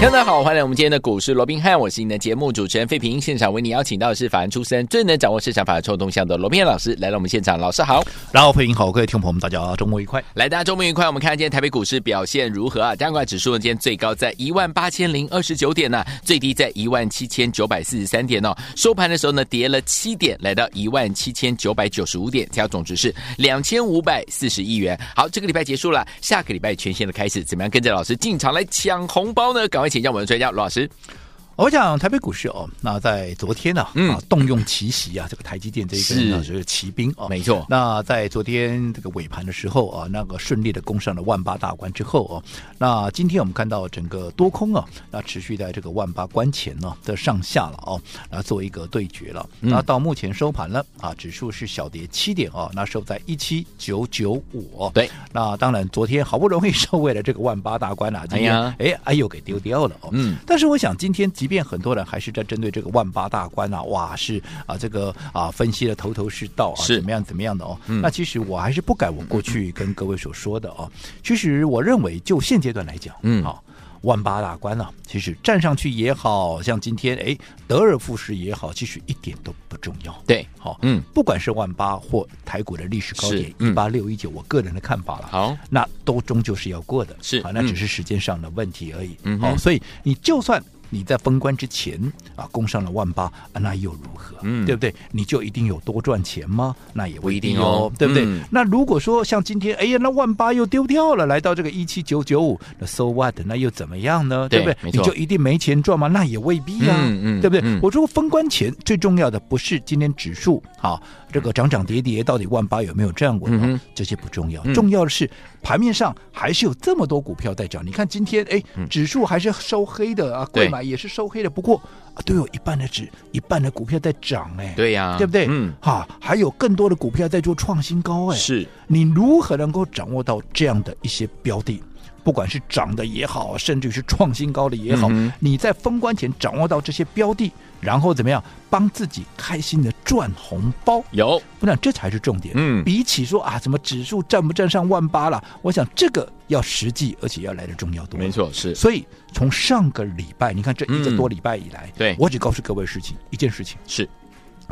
大家好，欢迎来我们今天的股市罗宾汉，我是您的节目主持人费平。现场为你邀请到的是法案出身、最能掌握市场法的臭动向的罗宾汉老师来到我们现场。老师好，然后费平好，各位听众朋友们，大家周末愉快。来，大家周末愉快。我们看今天台北股市表现如何啊？加权指数呢，今天最高在一万八千零二十九点呢、最低在一万七千九百四十三点哦。收盘的时候呢，跌了七点，来到一万七千九百九十五点，成交总值是两千五百四十亿元。好，这个礼拜结束了，下个礼拜全新的开始，怎么样跟着老师进场来抢红包呢？赶快请让我们的专家老。老师，我讲台北股市哦，那在昨天呢、啊，嗯、啊，动用奇袭啊，这个台积电这一根呢是骑兵哦，没错。那在昨天这个尾盘的时候啊，那个顺利的攻上了万八大关之后哦、啊，那今天我们看到整个多空啊，那持续在这个万八关前呢的上下了哦，那做一个对决了。嗯、那到目前收盘了啊，指数是小跌七点哦，那收在一七九九五。对，那当然昨天好不容易收为了这个万八大关啊，今天哎呀，哎又给丢掉了哦。嗯，但是我想，今天即便很多人还是在针对这个万八大关啊，哇，是啊，这个啊分析的头头是道啊，是怎么样怎么样的哦。嗯、那其实我还是不改我过去跟各位所说的哦。其实我认为，就现阶段来讲，嗯，好，万八大关啊，其实站上去也好像今天哎得而复失也好，其实一点都不重要。对，好，嗯，不管是万八或台股的历史高点一八六一九，我个人的看法了，好，那都终究是要过的，是啊，那只是时间上的问题而已。嗯，好，所以你就算。你在封关之前啊，攻上了万八，啊，那又如何？嗯，对不对？你就一定有多赚钱吗？那也不一定哦，对不对？嗯、那如果说像今天，哎呀，那万八又丢掉了，来到这个一七九九五，那 so what？那又怎么样呢？对，对不对？你就一定没钱赚吗？那也未必啊，嗯嗯、对不对？嗯、我说封关前最重要的不是今天指数啊，这个涨涨跌跌到底万八有没有站稳？这些不重要，重要的是盘面上还是有这么多股票在涨。你看今天，哎，指数还是收黑的啊，贵买。也是收黑的，不过啊，都有一半的指，一半的股票在涨哎，对呀，对不对？嗯，哈，还有更多的股票在做创新高哎，是你如何能够掌握到这样的一些标的？不管是涨的也好，甚至是创新高的也好，嗯、你在封关前掌握到这些标的，然后怎么样帮自己开心的赚红包？有，我想这才是重点。嗯，比起说啊，什么指数站不站上万八了，我想这个要实际，而且要来的重要多。没错，是。所以从上个礼拜，你看这一个多礼拜以来，对、嗯、我只告诉各位事情一件事情是。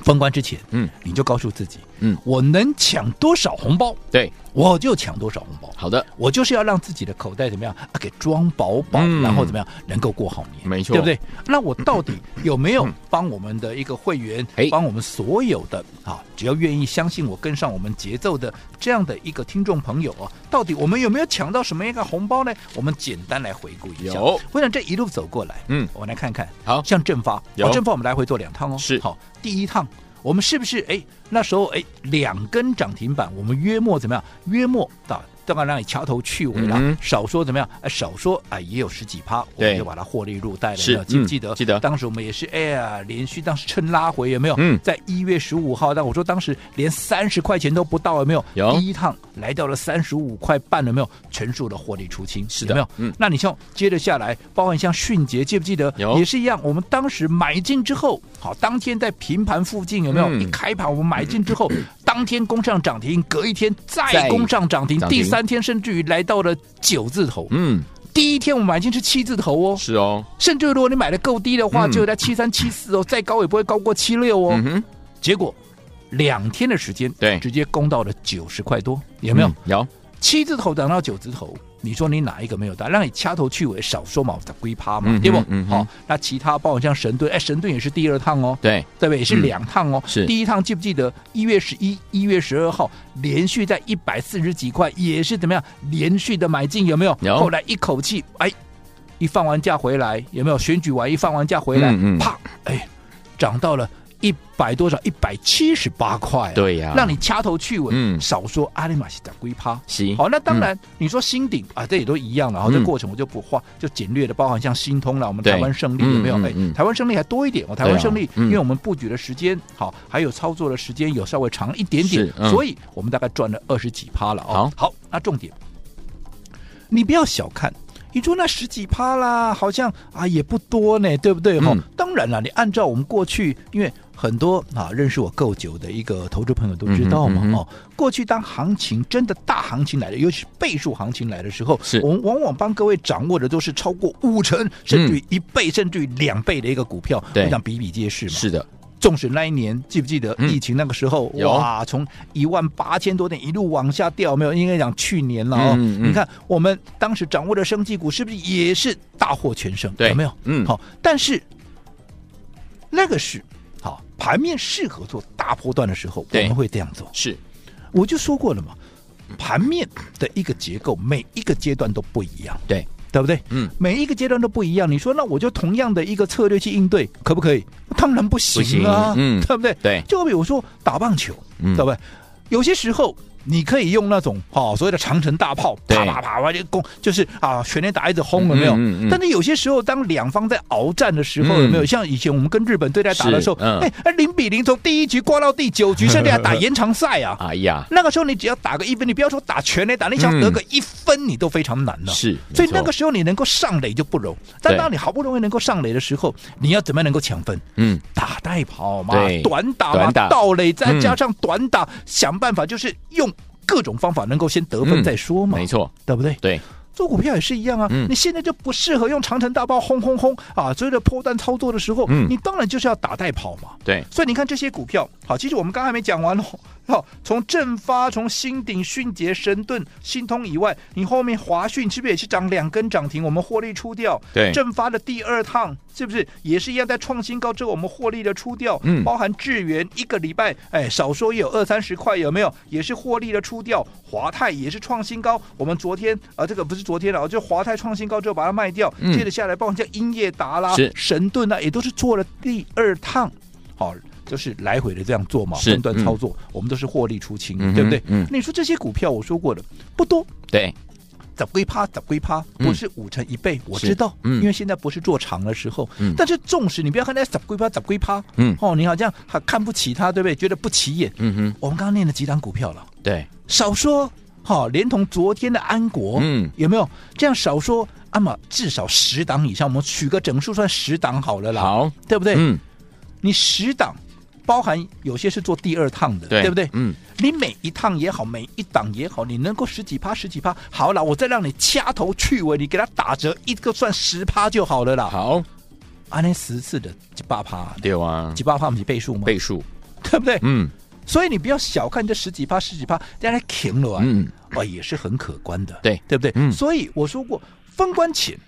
封关之前，嗯，你就告诉自己，嗯，我能抢多少红包，对，我就抢多少红包。好的，我就是要让自己的口袋怎么样啊，给装饱饱，嗯、然后怎么样能够过好年，没错，对不对？那我到底有没有帮我们的一个会员，帮我们所有的啊，只要愿意相信我，跟上我们节奏的这样的一个听众朋友啊，到底我们有没有抢到什么样一个红包呢？我们简单来回顾一下。有，我想这一路走过来，嗯，我们来看看，好。像正发，有。正发，我们来回做两趟哦，是。好，第一趟。我们是不是哎？那时候哎，两根涨停板，我们约莫怎么样？约莫到。当然让你掐头去尾了，嗯、少说怎么样？哎，少说哎，也有十几趴，我们就把它获利入袋了。是记不记得？记得。当时我们也是哎呀，连续当时趁拉回有没有？嗯，在一月十五号，但我说当时连三十块钱都不到有没有？有。第一趟来到了三十五块半有没有？全数的获利出清，是的，有没有？嗯。那你像接着下来，包含像迅捷，记不记得？有。也是一样，我们当时买进之后，好，当天在平盘附近有没有？嗯、一开盘我们买进之后，嗯、当天攻上涨停，隔一天再攻上涨停，第三。三天甚至于来到了九字头，嗯，第一天我们买进是七字头哦，是哦，甚至如果你买的够低的话，嗯、就在七三七四哦，再高也不会高过七六哦，嗯、哼。结果两天的时间，对，直接攻到了九十块多，有没有？嗯、有。七字头涨到九字头。你说你哪一个没有大？让你掐头去尾，少说嘛，归趴嘛，对不？好，那其他包括像神盾，哎，神盾也是第二趟哦，对，对不对？也是两趟哦。是第一趟记不记得一月十一、一月十二号连续在一百四十几块，也是怎么样连续的买进，有没有？有。后来一口气，哎，一放完假回来，有没有？选举完一放完假回来，啪，哎，涨到了一百多少？一百七十八块。对呀，让你掐头去尾。嗯，少说阿里马西达龟趴。行，好，那当然你说新鼎啊，这也都一样了。然后这过程我就不画，就简略的包含像新通了，我们台湾胜利有没有？哎，台湾胜利还多一点。我台湾胜利，因为我们布局的时间好，还有操作的时间有稍微长一点点，所以我们大概赚了二十几趴了。哦，好，那重点，你不要小看。你说那十几趴啦，好像啊也不多呢，对不对？哈、嗯，当然了，你按照我们过去，因为很多啊认识我够久的一个投资朋友都知道嘛，哦、过去当行情真的大行情来的，尤其是倍数行情来的时候，是我们往往帮各位掌握的都是超过五成，甚至于一倍，甚至于两倍的一个股票，我想比比皆是嘛。是的。纵使那一年记不记得疫情那个时候，嗯、哇，从一万八千多点一路往下掉，没有？应该讲去年了哦。嗯嗯、你看我们当时掌握的生技股是不是也是大获全胜？对，有没有？嗯，好。但是那个是好盘面适合做大波段的时候，我们会这样做。是，我就说过了嘛，盘面的一个结构，每一个阶段都不一样。对。对不对？嗯，每一个阶段都不一样。你说，那我就同样的一个策略去应对，可不可以？当然不行啊，嗯，对不对？对，就比如说打棒球，嗯，对不对？有些时候。你可以用那种哦，所谓的长城大炮，啪啪啪啪就攻，就是啊，全力打一直轰，有没有？但是有些时候，当两方在鏖战的时候，有没有？像以前我们跟日本队在打的时候，哎，零比零，从第一局挂到第九局，甚至还打延长赛啊！哎呀，那个时候你只要打个一分，你不要说打全垒打，你想得个一分，你都非常难了。是，所以那个时候你能够上垒就不容易。但当你好不容易能够上垒的时候，你要怎么样能够抢分？嗯，打带跑嘛，短打嘛，盗垒再加上短打，想办法就是用。各种方法能够先得分再说嘛，没错，对不对？对，做股票也是一样啊。你现在就不适合用长城大炮轰轰轰啊，所以的波段操作的时候，嗯你当然就是要打带跑嘛。对，所以你看这些股票，好，其实我们刚才还没讲完哦。好，从正发、从新鼎、迅捷、神盾、新通以外，你后面华讯是不是也是涨两根涨停？我们获利出掉。对，正发的第二趟是不是也是一样在创新高之后，我们获利的出掉？嗯，包含智源一个礼拜，哎，少说也有二三十块，有没有？也是获利的出掉。华泰也是创新高，我们昨天啊，这个不是昨天了，就华泰创新高之后把它卖掉，嗯、接着下来，包括像英业达啦、神盾啊，也都是做了第二趟。好。就是来回的这样做嘛，分段操作，我们都是获利出清，对不对？嗯，你说这些股票，我说过的不多，对，咋归趴？咋归趴，不是五成一倍，我知道，嗯，因为现在不是做长的时候，嗯，但是纵使你不要看那咋归趴？咋归趴，嗯，哦，你好像还看不起他，对不对？觉得不起眼，嗯哼，我们刚刚念了几档股票了，对，少说，好，连同昨天的安国，嗯，有没有？这样少说？那么至少十档以上，我们取个整数算十档好了啦，好，对不对？嗯，你十档。包含有些是做第二趟的，对，对不对？嗯，你每一趟也好，每一档也好，你能够十几趴、十几趴，好了，我再让你掐头去尾，你给他打折，一个算十趴就好了啦。好，按，那十次的几八趴，对啊，几八趴不是倍数吗？倍数，对不对？嗯，所以你不要小看这十几趴、十几趴，让它停了啊，嗯，哦，也是很可观的，对，对不对？嗯，所以我说过，封关前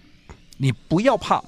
你不要怕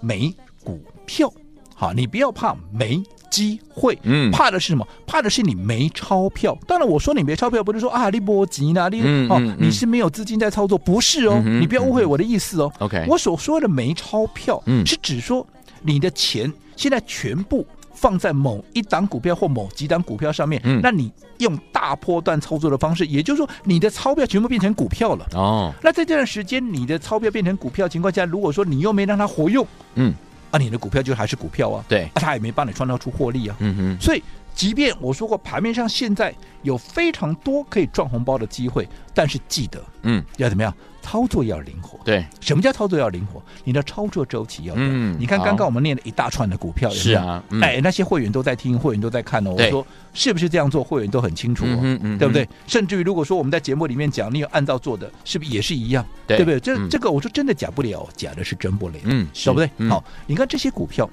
没股票，好，你不要怕没。机会，嗯，怕的是什么？怕的是你没钞票。当然，我说你没钞票，不是说啊，你波及呢，你哦，你是没有资金在操作，不是哦，你不要误会我的意思哦。OK，我所说的没钞票，嗯，是指说你的钱现在全部放在某一档股票或某几档股票上面，嗯，那你用大波段操作的方式，也就是说，你的钞票全部变成股票了。哦，那在这段时间，你的钞票变成股票情况下，如果说你又没让它活用，嗯。那、啊、你的股票就还是股票啊，对，啊、他也没帮你创造出获利啊，嗯哼，所以即便我说过盘面上现在有非常多可以赚红包的机会，但是记得，嗯，要怎么样？操作要灵活，对，什么叫操作要灵活？你的操作周期要短。嗯，你看刚刚我们念了一大串的股票，是啊，哎，那些会员都在听，会员都在看哦。我说是不是这样做？会员都很清楚哦，对不对？甚至于如果说我们在节目里面讲，你有按照做的，是不是也是一样？对不对？这这个我说真的假不了，假的是真不了，嗯，对不对？好，你看这些股票，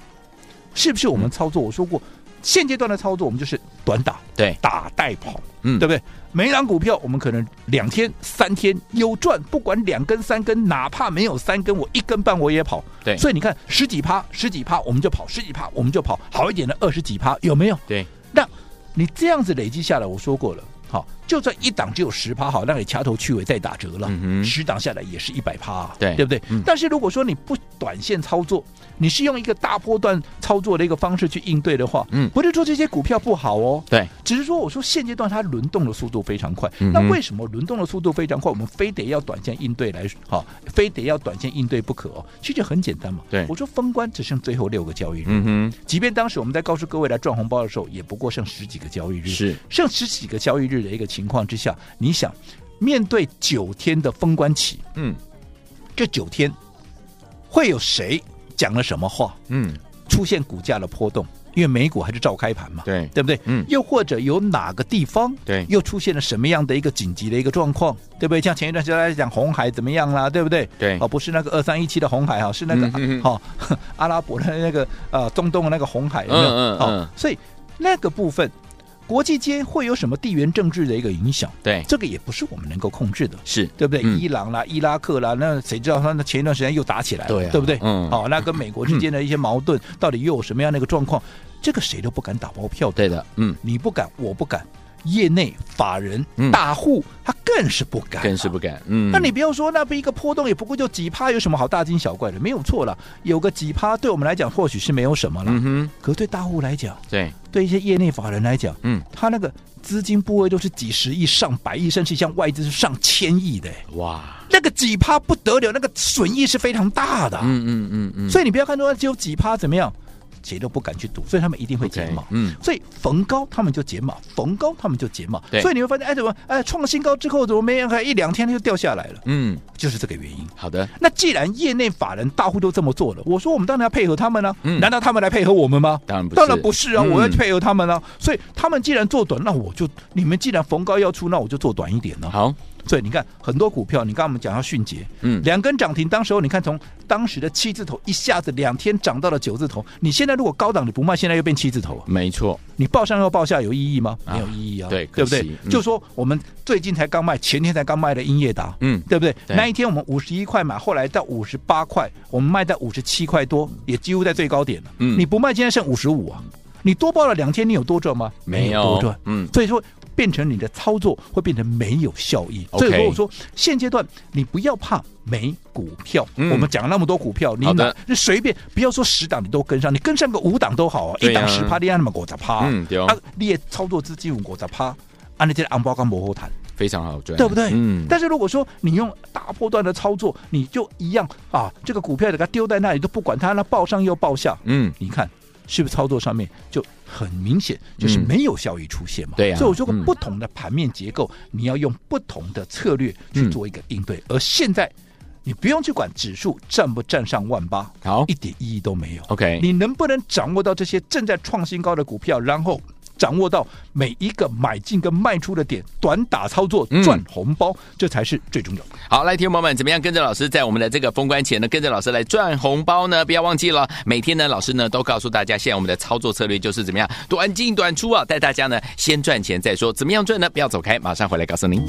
是不是我们操作？我说过。现阶段的操作，我们就是短打，对，打带跑，嗯，对不对？每档股票，我们可能两天、三天有赚，不管两根、三根，哪怕没有三根，我一根半我也跑。对，所以你看，十几趴、十几趴，我们就跑；十几趴，我们就跑。好一点的二十几趴，有没有？对，那你这样子累积下来，我说过了。好，就算一档只有十趴，好，让你掐头去尾再打折了，嗯、十档下来也是一百趴，对，对不对？嗯、但是如果说你不短线操作，你是用一个大波段操作的一个方式去应对的话，嗯，不是说这些股票不好哦，对，只是说我说现阶段它轮动的速度非常快，嗯、那为什么轮动的速度非常快，我们非得要短线应对来，好，非得要短线应对不可哦？其实很简单嘛，对，我说封关只剩最后六个交易日，嗯哼，即便当时我们在告诉各位来赚红包的时候，也不过剩十几个交易日，是。剩十几个交易日的一个情况之下，你想面对九天的封关期，嗯，这九天会有谁？讲了什么话？嗯，出现股价的波动，因为美股还是照开盘嘛，对对不对？嗯，又或者有哪个地方对又出现了什么样的一个紧急的一个状况，对不对？像前一段时间来讲红海怎么样啦，对不对？对，哦，不是那个二三一七的红海哈，是那个好、哦、阿拉伯的那个呃中东的那个红海，有没有？嗯嗯，所以那个部分。国际间会有什么地缘政治的一个影响？对，这个也不是我们能够控制的，是对不对？嗯、伊朗啦、伊拉克啦，那谁知道他那前一段时间又打起来了，对，啊、对不对？嗯，好，那跟美国之间的一些矛盾，到底又有什么样的一个状况？这个谁都不敢打包票，对的，嗯，你不敢，我不敢。业内法人大户，他更是不敢，更是不敢。嗯，那你不要说，那不一个波动也不过就几趴，有什么好大惊小怪的？没有错了，有个几趴，对我们来讲或许是没有什么了。嗯哼，可对大户来讲，对，对一些业内法人来讲，嗯，他那个资金部位都是几十亿、上百亿，甚至像外资是上千亿的。哇，那个几趴不得了，那个损益是非常大的。嗯嗯嗯嗯，所以你不要看说只有几趴怎么样。谁都不敢去赌，所以他们一定会减码。Okay, 嗯，所以逢高他们就减码，逢高他们就减码。对，所以你会发现，哎，怎么，哎，创新高之后怎么没人？一两天就掉下来了。嗯，就是这个原因。好的，那既然业内法人大户都这么做了，我说我们当然要配合他们呢、啊。嗯，难道他们来配合我们吗？当然不是，当然不是啊！我要配合他们啊。嗯、所以他们既然做短，那我就你们既然逢高要出，那我就做短一点呢。好。所以你看很多股票，你刚刚我们讲到迅捷，嗯，两根涨停，当时候你看从当时的七字头一下子两天涨到了九字头，你现在如果高档你不卖，现在又变七字头，没错，你报上又报下有意义吗？没有意义啊，对，对不对？就说我们最近才刚卖，前天才刚卖的英业达，嗯，对不对？那一天我们五十一块买，后来到五十八块，我们卖在五十七块多，也几乎在最高点了，嗯，你不卖，现在剩五十五啊，你多报了两天，你有多赚吗？没有多赚，嗯，所以说。变成你的操作会变成没有效益。所以说我说现阶段你不要怕没股票。嗯、我们讲了那么多股票，你哪就随便不要说十档你都跟上，你跟上个五档都好啊，一档十趴，你按那么五十趴，嗯，对啊，你也操作资金五十趴，按你这个红包跟模糊谈非常好赚，对不对？嗯。但是如果说你用大波段的操作，你就一样啊，这个股票给它丢在那里都不管它，那报上又报下，嗯，你看是不是操作上面就？很明显就是没有效益出现嘛，对呀。所以我说过，不同的盘面结构，你要用不同的策略去做一个应对。而现在，你不用去管指数站不站上万八，好，一点意义都没有。OK，你能不能掌握到这些正在创新高的股票，然后？掌握到每一个买进跟卖出的点，短打操作赚红包，嗯、这才是最重要的。好，来，听众朋友们，怎么样跟着老师在我们的这个封关前呢？跟着老师来赚红包呢？不要忘记了，每天呢，老师呢都告诉大家，现在我们的操作策略就是怎么样，短进短出啊，带大家呢先赚钱再说。怎么样赚呢？不要走开，马上回来告诉您。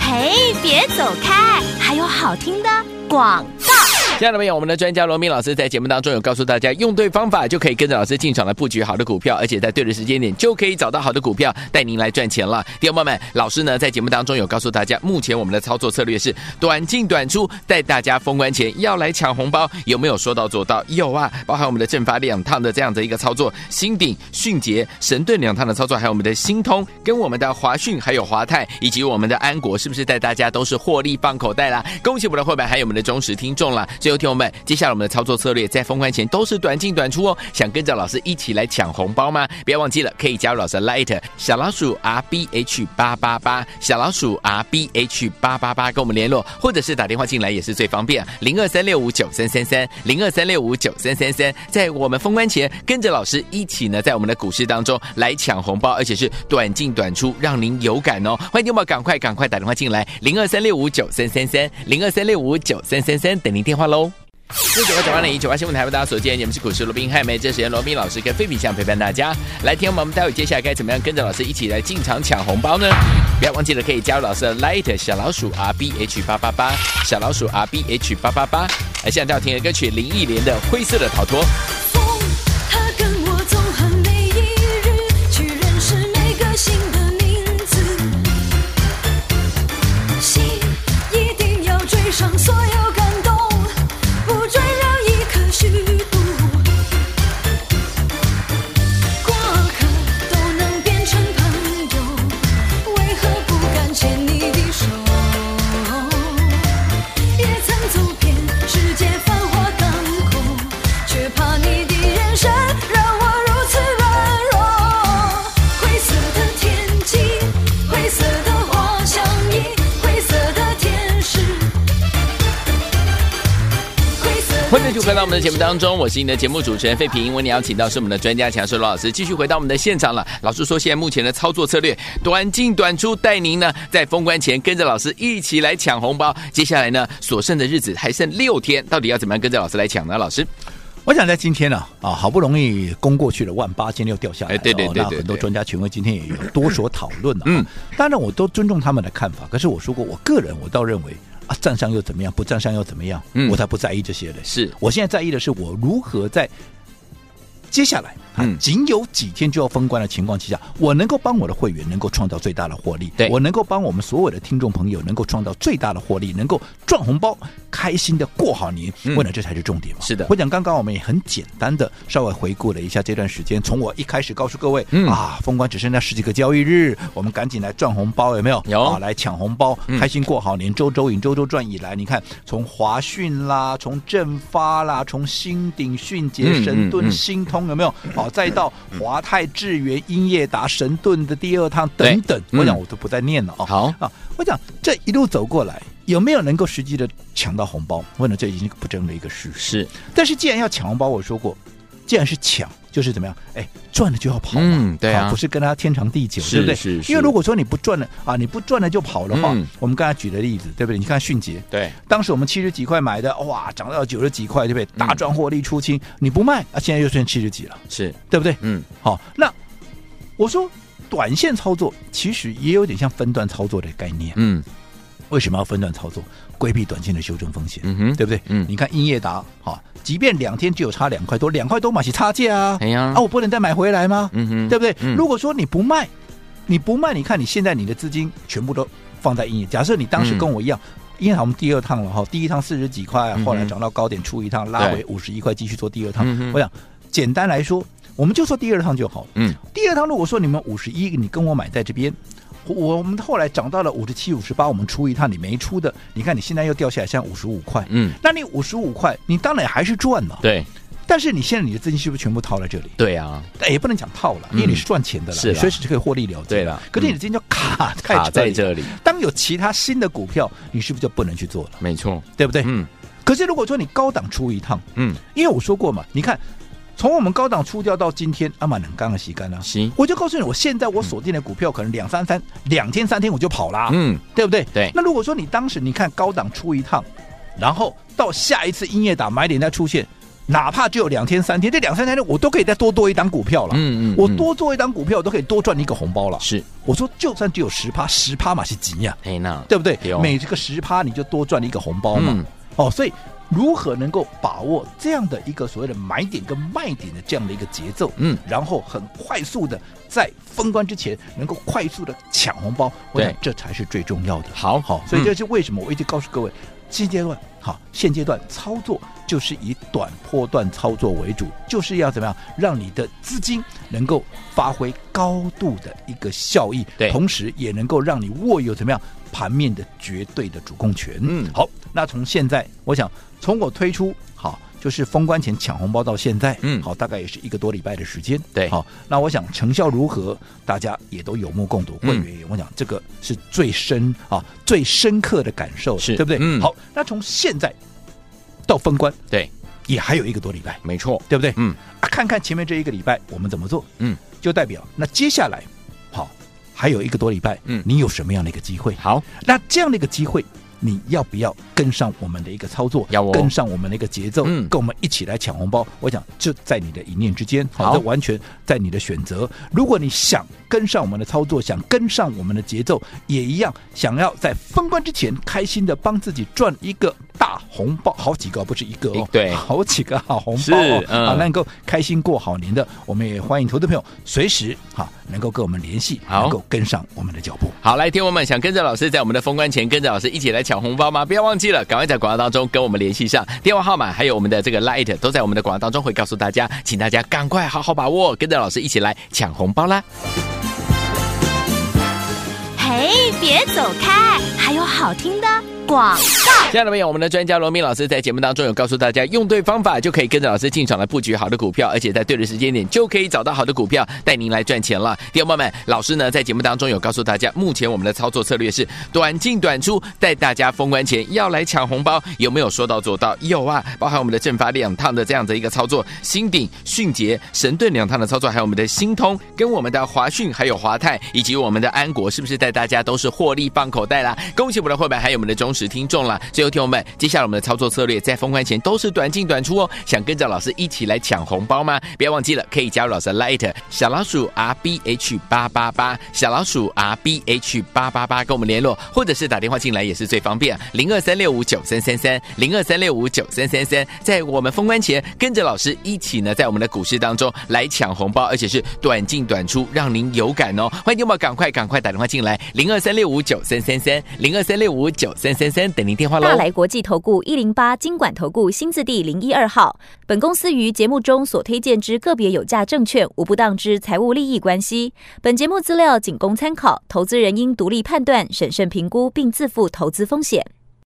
嘿，别走开，还有好听的广告。亲爱的朋友，我们的专家罗明老师在节目当中有告诉大家，用对方法就可以跟着老师进场来布局好的股票，而且在对的时间点就可以找到好的股票，带您来赚钱了。弟兄们，老师呢在节目当中有告诉大家，目前我们的操作策略是短进短出，带大家封关前要来抢红包，有没有说到做到？有啊，包含我们的正发两趟的这样的一个操作，新鼎、迅捷、神盾两趟的操作，还有我们的新通跟我们的华讯，还有华泰以及我们的安国，是不是带大家都是获利放口袋啦？恭喜我们的会员，还有我们的忠实听众了。最后，听友们，接下来我们的操作策略在封关前都是短进短出哦。想跟着老师一起来抢红包吗？不要忘记了，可以加入老师 Light 小老鼠 R B H 八八八，小老鼠 R B H 八八八跟我们联络，或者是打电话进来也是最方便。零二三六五九三三三，零二三六五九三三三，在我们封关前跟着老师一起呢，在我们的股市当中来抢红包，而且是短进短出，让您有感哦。欢迎你们赶快赶快打电话进来，零二三六五九三三三，零二三六五九三三三，等您电话喽。四九八九八零一九八新闻台为大家所见，你们是股市罗宾汉梅，这时间罗宾老师跟菲比相陪伴大家来听我们，待会接下来该怎么样跟着老师一起来进场抢红包呢？不要忘记了可以加入老师的 Light 小老鼠 R B H 八八八小老鼠 R B H 八八八，来现在要听的歌曲林忆莲的《灰色的逃脱》。欢迎继续回到我们的节目当中，我是你的节目主持人费平。为你邀请到是我们的专家强势罗老师，继续回到我们的现场了。老师说，现在目前的操作策略，短进短出，带您呢在封关前跟着老师一起来抢红包。接下来呢，所剩的日子还剩六天，到底要怎么样跟着老师来抢呢？老师，我想在今天呢，啊，好不容易攻过去了万八，今天又掉下来，对对对，那很多专家权威今天也有多所讨论了。嗯，当然我都尊重他们的看法，可是我说过，我个人我倒认为。啊，站上又怎么样？不站上又怎么样？嗯，我才不在意这些嘞。是我现在在意的是，我如何在接下来。嗯，仅有几天就要封关的情况之下，我能够帮我的会员能够创造最大的获利，对我能够帮我们所有的听众朋友能够创造最大的获利，能够赚红包，开心的过好年，为了这才是重点嘛。是的，我讲刚刚我们也很简单的稍微回顾了一下这段时间，从我一开始告诉各位，嗯啊，封关只剩下十几个交易日，我们赶紧来赚红包，有没有？有啊，来抢红包，开心过好年，周周赢，周周赚以来，你看从华讯啦，从正发啦，从新鼎、迅捷、神盾、新通，有没有？好，再到。华泰、智源、英业达、神盾的第二趟等等，嗯、我讲我都不再念了啊。好啊，我讲这一路走过来，有没有能够实际的抢到红包？问了这已经不争的一个事实。是，但是既然要抢红包，我说过，既然是抢，就是怎么样？哎，赚了就要跑嘛，嗯、对啊，不是跟他天长地久，是对不对？是，是因为如果说你不赚了啊，你不赚了就跑的话，嗯、我们刚才举的例子，对不对？你看迅捷，对，当时我们七十几块买的，哇，涨到九十几块，对不对？大赚获利出清，嗯、你不卖啊，现在又剩七十几了，是对不对？嗯，好，那。我说，短线操作其实也有点像分段操作的概念。嗯，为什么要分段操作？规避短线的修正风险。嗯哼，对不对？嗯，你看英业达，哈，即便两天只有差两块多，两块多嘛是差价啊。哎呀，啊，我不能再买回来吗？嗯哼，对不对？嗯，如果说你不卖，你不卖，你看你现在你的资金全部都放在英业。假设你当时跟我一样，因为我们第二趟了哈，第一趟四十几块，后来涨到高点出一趟，拉回五十一块，继续做第二趟。我想简单来说。我们就说第二趟就好。嗯，第二趟如果说你们五十一，你跟我买在这边，我们后来涨到了五十七、五十八，我们出一趟，你没出的，你看你现在又掉下来，像五十五块。嗯，那你五十五块，你当然还是赚了。对，但是你现在你的资金是不是全部套在这里？对啊，也不能讲套了，因为你是赚钱的了，是随时就可以获利了结。对了，可是你的资金就卡卡在这里。当有其他新的股票，你是不是就不能去做了？没错，对不对？嗯。可是如果说你高档出一趟，嗯，因为我说过嘛，你看。从我们高档出掉到今天，阿玛能刚刚洗干了。行，我就告诉你，我现在我锁定的股票可能两三三两天三天我就跑啦。嗯，对不对？对。那如果说你当时你看高档出一趟，然后到下一次音乐打买点再出现，哪怕只有两天三天，这两三天我都可以再多做一档股票了。嗯，嗯嗯，我多做一档股票，我都可以多赚一个红包了。是，我说就算只有十趴，十趴嘛是几呀？哎，那对不对？每这个十趴你就多赚了一个红包嘛。嗯、哦，所以。如何能够把握这样的一个所谓的买点跟卖点的这样的一个节奏？嗯，然后很快速的在封关之前能够快速的抢红包，我想这才是最重要的。好好，所以这是为什么我一直告诉各位，现阶段好，现阶段操作就是以短波段操作为主，就是要怎么样让你的资金能够发挥高度的一个效益，对，同时也能够让你握有怎么样盘面的绝对的主控权。嗯，好，那从现在我想。从我推出好，就是封关前抢红包到现在，嗯，好，大概也是一个多礼拜的时间，对，好，那我想成效如何，大家也都有目共睹。会员，我讲这个是最深啊、最深刻的感受，是对不对？嗯，好，那从现在到封关，对，也还有一个多礼拜，没错，对不对？嗯，啊，看看前面这一个礼拜我们怎么做，嗯，就代表那接下来好还有一个多礼拜，嗯，你有什么样的一个机会？好，那这样的一个机会。你要不要跟上我们的一个操作？要我跟上我们的一个节奏，嗯，跟我们一起来抢红包。我想就在你的一念之间，好，这完全在你的选择。如果你想跟上我们的操作，想跟上我们的节奏，也一样，想要在封关之前开心的帮自己赚一个大红包，好几个不是一个哦，对，好几个好红包哦，嗯、啊，能够开心过好年的，我们也欢迎投资朋友随时哈能够跟我们联系，能够跟上我们的脚步。好，来，听我们想跟着老师在我们的封关前跟着老师一起来抢红包吗？不要忘记了，赶快在广告当中跟我们联系上，电话号码还有我们的这个 Light 都在我们的广告当中会告诉大家，请大家赶快好好把握，跟着老师一起来抢红包啦！嘿，别走开，还有好听的广告。亲爱的朋友，我们的专家罗明老师在节目当中有告诉大家，用对方法就可以跟着老师进场来布局好的股票，而且在对的时间点就可以找到好的股票，带您来赚钱了。弟兄们，老师呢在节目当中有告诉大家，目前我们的操作策略是短进短出，带大家封关前要来抢红包，有没有说到做到？有啊，包含我们的正发两趟的这样的一个操作，新鼎、迅捷、神盾两趟的操作，还有我们的新通跟我们的华讯，还有华泰以及我们的安国，是不是带大家都是获利放口袋啦？恭喜我们的会员，还有我们的中忠实听众了。最后，听友们，接下来我们的操作策略在封关前都是短进短出哦。想跟着老师一起来抢红包吗？不要忘记了，可以加入老师的 Light 小老鼠 R B H 八八八，小老鼠 R B H 八八八跟我们联络，或者是打电话进来也是最方便，零二三六五九三三三，零二三六五九三三三，在我们封关前跟着老师一起呢，在我们的股市当中来抢红包，而且是短进短出，让您有感哦。欢迎你们赶快赶快打电话进来，零二三六五九三三三，零二三六五九三先生，等您电话喽。大来国际投顾一零八经管投顾新字第零一二号，本公司于节目中所推荐之个别有价证券无不当之财务利益关系，本节目资料仅供参考，投资人应独立判断、审慎评估并自负投资风险。